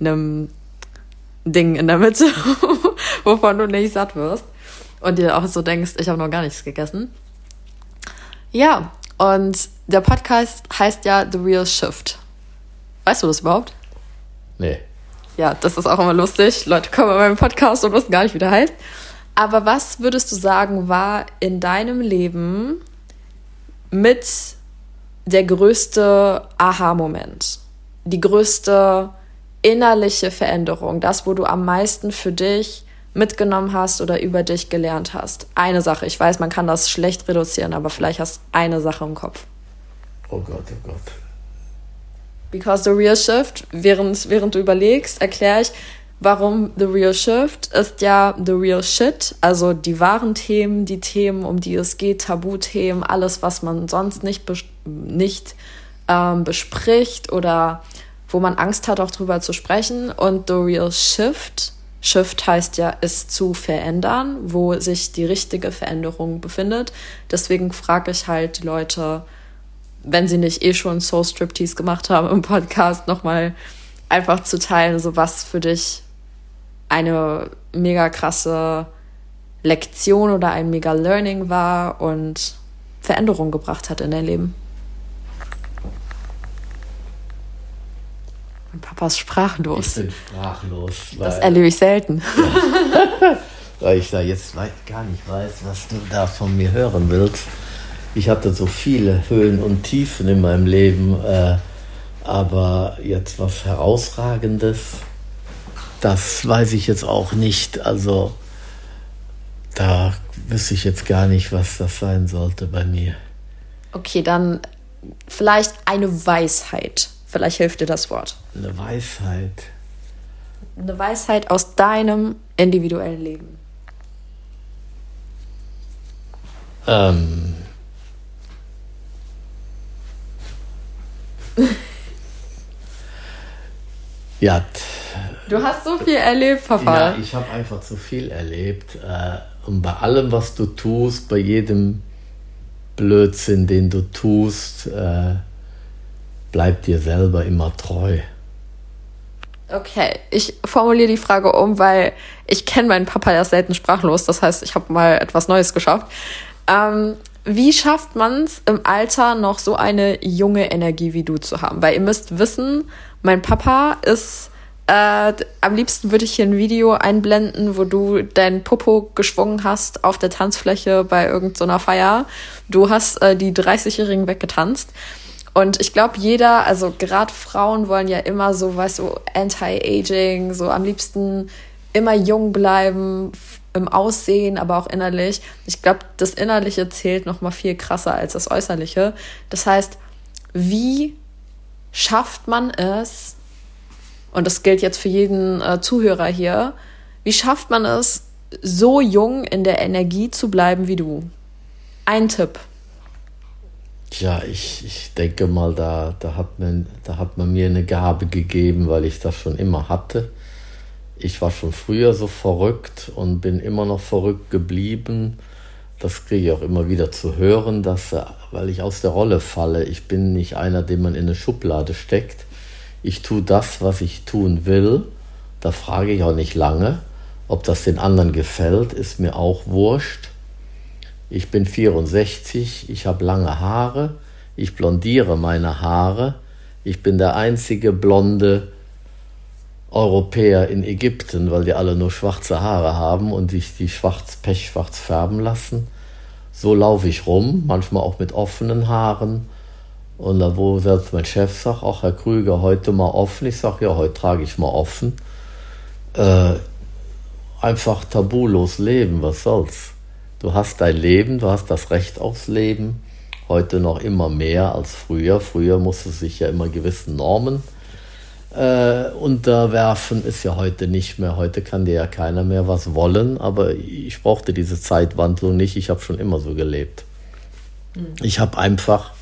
einem Ding in der Mitte, wovon du nicht satt wirst und dir auch so denkst, ich habe noch gar nichts gegessen. Ja, und der Podcast heißt ja The Real Shift. Weißt du das überhaupt? Nee. Ja, das ist auch immer lustig. Leute kommen in meinem Podcast und wissen gar nicht, wie der heißt. Aber was würdest du sagen, war in deinem Leben mit der größte Aha-Moment? Die größte innerliche Veränderung? Das, wo du am meisten für dich mitgenommen hast oder über dich gelernt hast? Eine Sache. Ich weiß, man kann das schlecht reduzieren, aber vielleicht hast du eine Sache im Kopf. Oh Gott, oh Gott. Because the real shift, während, während du überlegst, erkläre ich, warum The Real Shift ist ja The Real Shit, also die wahren Themen, die Themen, um die es geht, Tabuthemen, alles, was man sonst nicht, nicht ähm, bespricht oder wo man Angst hat, auch drüber zu sprechen. Und The Real Shift, Shift heißt ja, es zu verändern, wo sich die richtige Veränderung befindet. Deswegen frage ich halt die Leute, wenn sie nicht eh schon Soul Striptease gemacht haben im Podcast, nochmal einfach zu teilen, so was für dich eine mega krasse Lektion oder ein mega Learning war und Veränderung gebracht hat in dein Leben. Mein Papa ist sprachlos. Ich bin sprachlos. das erlebe ich selten. Ja. weil ich da jetzt gar nicht weiß, was du da von mir hören willst. Ich hatte so viele Höhen und Tiefen in meinem Leben, äh, aber jetzt was Herausragendes das weiß ich jetzt auch nicht. Also da wüsste ich jetzt gar nicht, was das sein sollte bei mir. Okay, dann vielleicht eine Weisheit. Vielleicht hilft dir das Wort. Eine Weisheit. Eine Weisheit aus deinem individuellen Leben. Ähm. ja, Du hast so viel erlebt, Papa. Ja, ich habe einfach zu viel erlebt. Äh, und bei allem, was du tust, bei jedem Blödsinn, den du tust, äh, bleib dir selber immer treu. Okay, ich formuliere die Frage um, weil ich kenne meinen Papa ja selten sprachlos. Das heißt, ich habe mal etwas Neues geschafft. Ähm, wie schafft man es im Alter noch so eine junge Energie wie du zu haben? Weil ihr müsst wissen, mein Papa ist äh, am liebsten würde ich hier ein Video einblenden, wo du dein Popo geschwungen hast auf der Tanzfläche bei irgendeiner so Feier. Du hast äh, die 30-Jährigen weggetanzt. Und ich glaube, jeder, also gerade Frauen wollen ja immer so, weißt du, Anti-Aging, so am liebsten immer jung bleiben, im Aussehen, aber auch innerlich. Ich glaube, das Innerliche zählt noch mal viel krasser als das Äußerliche. Das heißt, wie schafft man es, und das gilt jetzt für jeden äh, Zuhörer hier, wie schafft man es, so jung in der Energie zu bleiben wie du? Ein Tipp. Ja, ich, ich denke mal, da, da, hat man, da hat man mir eine Gabe gegeben, weil ich das schon immer hatte. Ich war schon früher so verrückt und bin immer noch verrückt geblieben. Das kriege ich auch immer wieder zu hören, dass, äh, weil ich aus der Rolle falle. Ich bin nicht einer, den man in eine Schublade steckt ich tue das, was ich tun will. Da frage ich auch nicht lange. Ob das den anderen gefällt, ist mir auch wurscht. Ich bin 64, ich habe lange Haare, ich blondiere meine Haare. Ich bin der einzige blonde Europäer in Ägypten, weil die alle nur schwarze Haare haben und sich die schwarz, pechschwarz färben lassen. So laufe ich rum, manchmal auch mit offenen Haaren und da wo selbst mein Chef sagt, ach Herr Krüger, heute mal offen. Ich sage, ja, heute trage ich mal offen. Äh, einfach tabulos leben, was soll's. Du hast dein Leben, du hast das Recht aufs Leben. Heute noch immer mehr als früher. Früher musste sich ja immer gewissen Normen äh, unterwerfen. Ist ja heute nicht mehr. Heute kann dir ja keiner mehr was wollen. Aber ich brauchte diese Zeitwandlung nicht. Ich habe schon immer so gelebt. Mhm. Ich habe einfach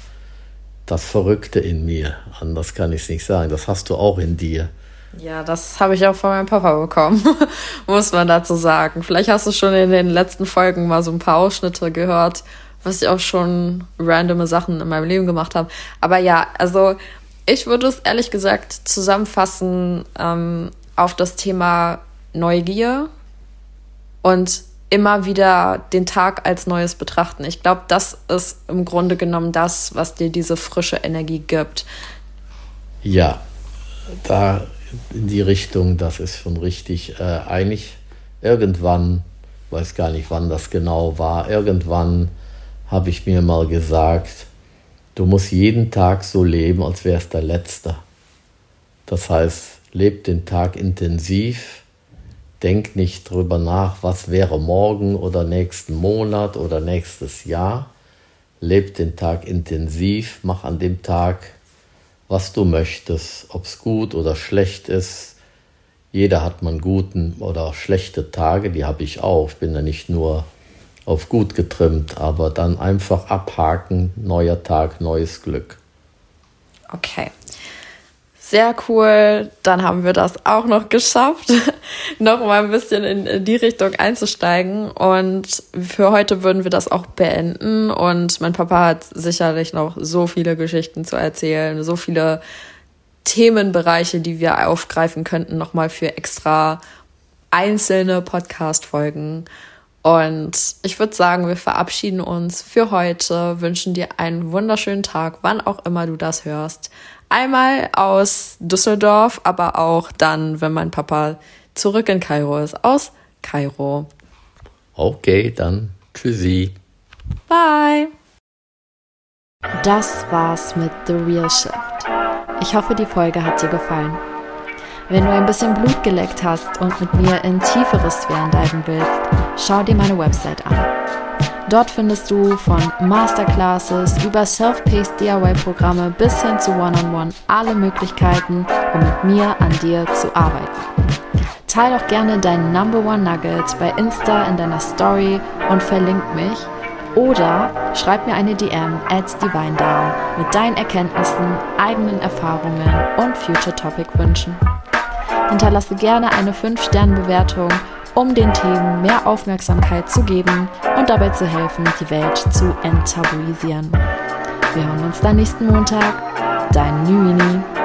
das Verrückte in mir. Anders kann ich es nicht sagen. Das hast du auch in dir. Ja, das habe ich auch von meinem Papa bekommen, muss man dazu sagen. Vielleicht hast du schon in den letzten Folgen mal so ein paar Ausschnitte gehört, was ich auch schon randome Sachen in meinem Leben gemacht habe. Aber ja, also ich würde es ehrlich gesagt zusammenfassen ähm, auf das Thema Neugier und immer wieder den Tag als Neues betrachten. Ich glaube, das ist im Grunde genommen das, was dir diese frische Energie gibt. Ja, da in die Richtung, das ist schon richtig. Äh, eigentlich irgendwann, weiß gar nicht, wann das genau war, irgendwann habe ich mir mal gesagt, du musst jeden Tag so leben, als wäre es der letzte. Das heißt, leb den Tag intensiv, Denk nicht drüber nach, was wäre morgen oder nächsten Monat oder nächstes Jahr. Leb den Tag intensiv, mach an dem Tag, was du möchtest, ob es gut oder schlecht ist. Jeder hat man guten oder schlechte Tage, die habe ich auch. Ich bin ja nicht nur auf gut getrimmt, aber dann einfach abhaken, neuer Tag, neues Glück. Okay. Sehr cool. Dann haben wir das auch noch geschafft, noch mal ein bisschen in die Richtung einzusteigen. Und für heute würden wir das auch beenden. Und mein Papa hat sicherlich noch so viele Geschichten zu erzählen, so viele Themenbereiche, die wir aufgreifen könnten, noch mal für extra einzelne Podcast-Folgen. Und ich würde sagen, wir verabschieden uns für heute, wünschen dir einen wunderschönen Tag, wann auch immer du das hörst. Einmal aus Düsseldorf, aber auch dann, wenn mein Papa zurück in Kairo ist, aus Kairo. Okay, dann tschüssi. Bye. Das war's mit The Real Shift. Ich hoffe, die Folge hat dir gefallen. Wenn du ein bisschen Blut geleckt hast und mit mir in tiefere Sphären diven willst, schau dir meine Website an. Dort findest du von Masterclasses über Self-Paced DIY-Programme bis hin zu One-on-One -on -One alle Möglichkeiten, um mit mir an dir zu arbeiten. Teil doch gerne deinen Number One Nugget bei Insta in deiner Story und verlink mich oder schreib mir eine DM at DivineDown mit deinen Erkenntnissen, eigenen Erfahrungen und Future Topic Wünschen. Hinterlasse gerne eine 5-Sterne-Bewertung um den Themen mehr Aufmerksamkeit zu geben und dabei zu helfen, die Welt zu enttabuisieren. Wir hören uns dann nächsten Montag. Dein Nüini.